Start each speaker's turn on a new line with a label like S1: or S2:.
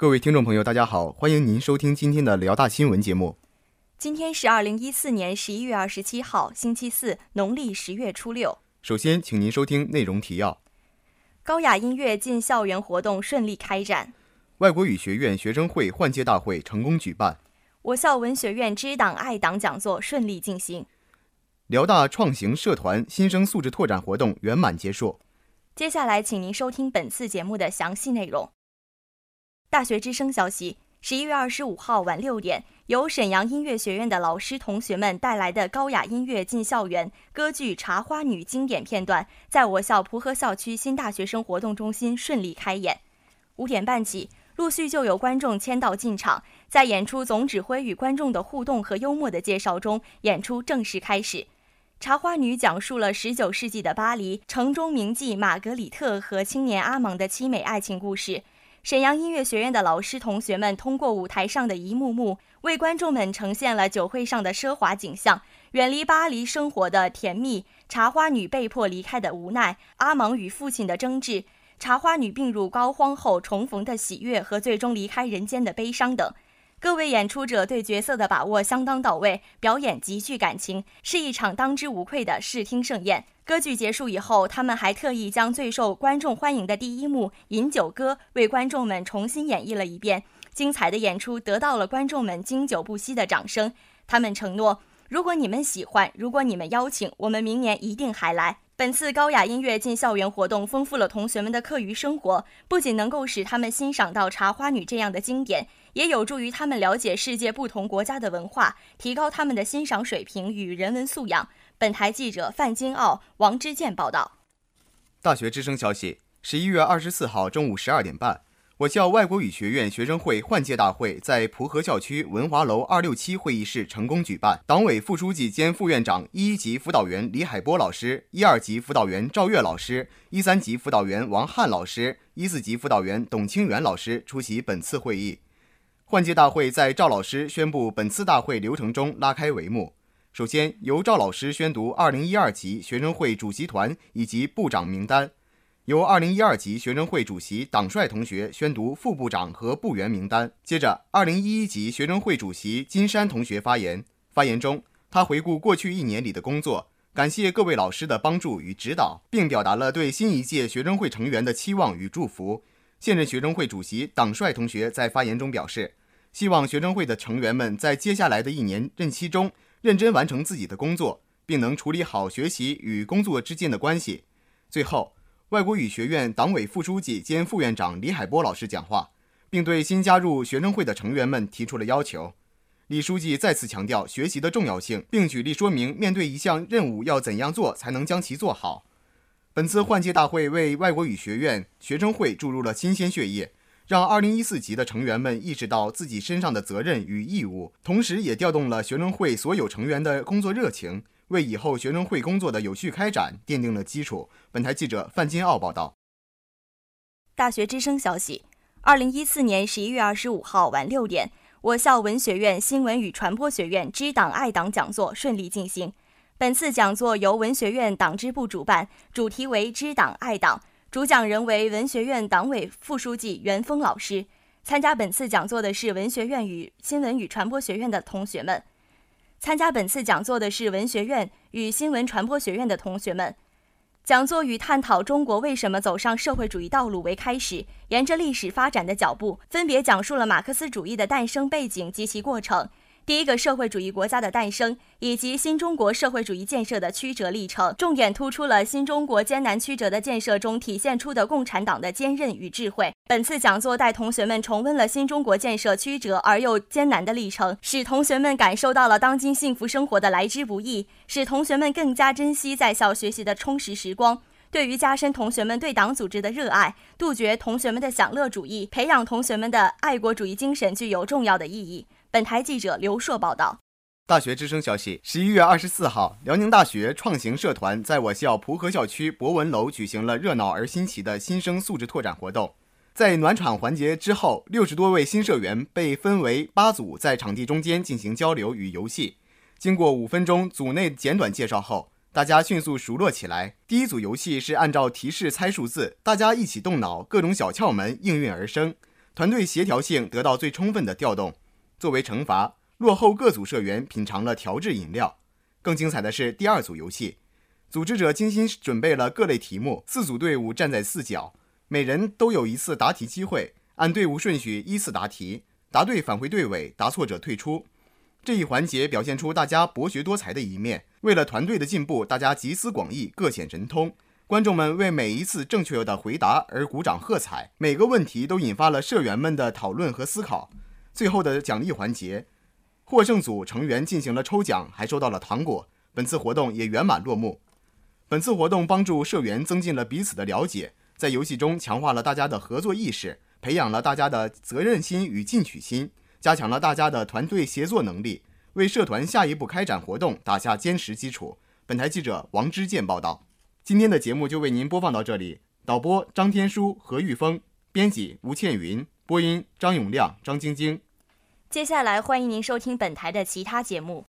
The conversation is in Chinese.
S1: 各位听众朋友，大家好，欢迎您收听今天的辽大新闻节目。
S2: 今天是二零一四年十一月二十七号，星期四，农历十月初六。
S1: 首先，请您收听内容提要：
S2: 高雅音乐进校园活动顺利开展；
S1: 外国语学院学生会换届大会成功举办；
S2: 我校文学院知党爱党讲座顺利进行；
S1: 辽大创行社团新生素质拓展活动圆满结束。
S2: 接下来，请您收听本次节目的详细内容。大学之声消息：十一月二十五号晚六点，由沈阳音乐学院的老师同学们带来的高雅音乐进校园歌剧《茶花女》经典片段，在我校蒲河校区新大学生活动中心顺利开演。五点半起，陆续就有观众签到进场，在演出总指挥与观众的互动和幽默的介绍中，演出正式开始。《茶花女》讲述了十九世纪的巴黎城中名妓玛格里特和青年阿蒙的凄美爱情故事。沈阳音乐学院的老师同学们通过舞台上的一幕幕，为观众们呈现了酒会上的奢华景象，远离巴黎生活的甜蜜，茶花女被迫离开的无奈，阿蒙与父亲的争执，茶花女病入膏肓后重逢的喜悦和最终离开人间的悲伤等。各位演出者对角色的把握相当到位，表演极具感情，是一场当之无愧的视听盛宴。歌剧结束以后，他们还特意将最受观众欢迎的第一幕《饮酒歌》为观众们重新演绎了一遍。精彩的演出得到了观众们经久不息的掌声。他们承诺，如果你们喜欢，如果你们邀请，我们明年一定还来。本次高雅音乐进校园活动丰富了同学们的课余生活，不仅能够使他们欣赏到《茶花女》这样的经典，也有助于他们了解世界不同国家的文化，提高他们的欣赏水平与人文素养。本台记者范金傲、王之健报道。
S1: 大学之声消息：十一月二十四号中午十二点半。我校外国语学院学生会换届大会在蒲河校区文华楼二六七会议室成功举办。党委副书记兼副院长、一级辅导员李海波老师、一二级辅导员赵月老师、一三级辅导员王汉老师、一四级辅导员董清源老师出席本次会议。换届大会在赵老师宣布本次大会流程中拉开帷幕。首先，由赵老师宣读二零一二级学生会主席团以及部长名单。由二零一二级学生会主席党帅同学宣读副部长和部员名单。接着，二零一一级学生会主席金山同学发言。发言中，他回顾过去一年里的工作，感谢各位老师的帮助与指导，并表达了对新一届学生会成员的期望与祝福。现任学生会主席党帅同学在发言中表示，希望学生会的成员们在接下来的一年任期中认真完成自己的工作，并能处理好学习与工作之间的关系。最后。外国语学院党委副书记兼副院长李海波老师讲话，并对新加入学生会的成员们提出了要求。李书记再次强调学习的重要性，并举例说明面对一项任务要怎样做才能将其做好。本次换届大会为外国语学院学生会注入了新鲜血液，让2014级的成员们意识到自己身上的责任与义务，同时也调动了学生会所有成员的工作热情。为以后学生会工作的有序开展奠定了基础。本台记者范金傲报道。
S2: 大学之声消息：二零一四年十一月二十五号晚六点，我校文学院新闻与传播学院知党爱党讲座顺利进行。本次讲座由文学院党支部主办，主题为“知党爱党”，主讲人为文学院党委副书记袁峰老师。参加本次讲座的是文学院与新闻与传播学院的同学们。参加本次讲座的是文学院与新闻传播学院的同学们。讲座以探讨中国为什么走上社会主义道路为开始，沿着历史发展的脚步，分别讲述了马克思主义的诞生背景及其过程。第一个社会主义国家的诞生，以及新中国社会主义建设的曲折历程，重点突出了新中国艰难曲折的建设中体现出的共产党的坚韧与智慧。本次讲座带同学们重温了新中国建设曲折而又艰难的历程，使同学们感受到了当今幸福生活的来之不易，使同学们更加珍惜在校学习的充实时光。对于加深同学们对党组织的热爱，杜绝同学们的享乐主义，培养同学们的爱国主义精神，具有重要的意义。本台记者刘硕报道。
S1: 大学之声消息：十一月二十四号，辽宁大学创行社团在我校蒲河校区博文楼举行了热闹而新奇的新生素质拓展活动。在暖场环节之后，六十多位新社员被分为八组，在场地中间进行交流与游戏。经过五分钟组内简短介绍后，大家迅速熟络起来。第一组游戏是按照提示猜数字，大家一起动脑，各种小窍门应运而生。团队协调性得到最充分的调动。作为惩罚，落后各组社员品尝了调制饮料。更精彩的是第二组游戏，组织者精心准备了各类题目，四组队伍站在四角，每人都有一次答题机会，按队伍顺序依次答题，答对返回队尾，答错者退出。这一环节表现出大家博学多才的一面。为了团队的进步，大家集思广益，各显神通。观众们为每一次正确的回答而鼓掌喝彩，每个问题都引发了社员们的讨论和思考。最后的奖励环节，获胜组成员进行了抽奖，还收到了糖果。本次活动也圆满落幕。本次活动帮助社员增进了彼此的了解，在游戏中强化了大家的合作意识，培养了大家的责任心与进取心。加强了大家的团队协作能力，为社团下一步开展活动打下坚实基础。本台记者王之健报道。今天的节目就为您播放到这里。导播张天舒、何玉峰，编辑吴倩云，播音张永亮、张晶晶。
S2: 接下来欢迎您收听本台的其他节目。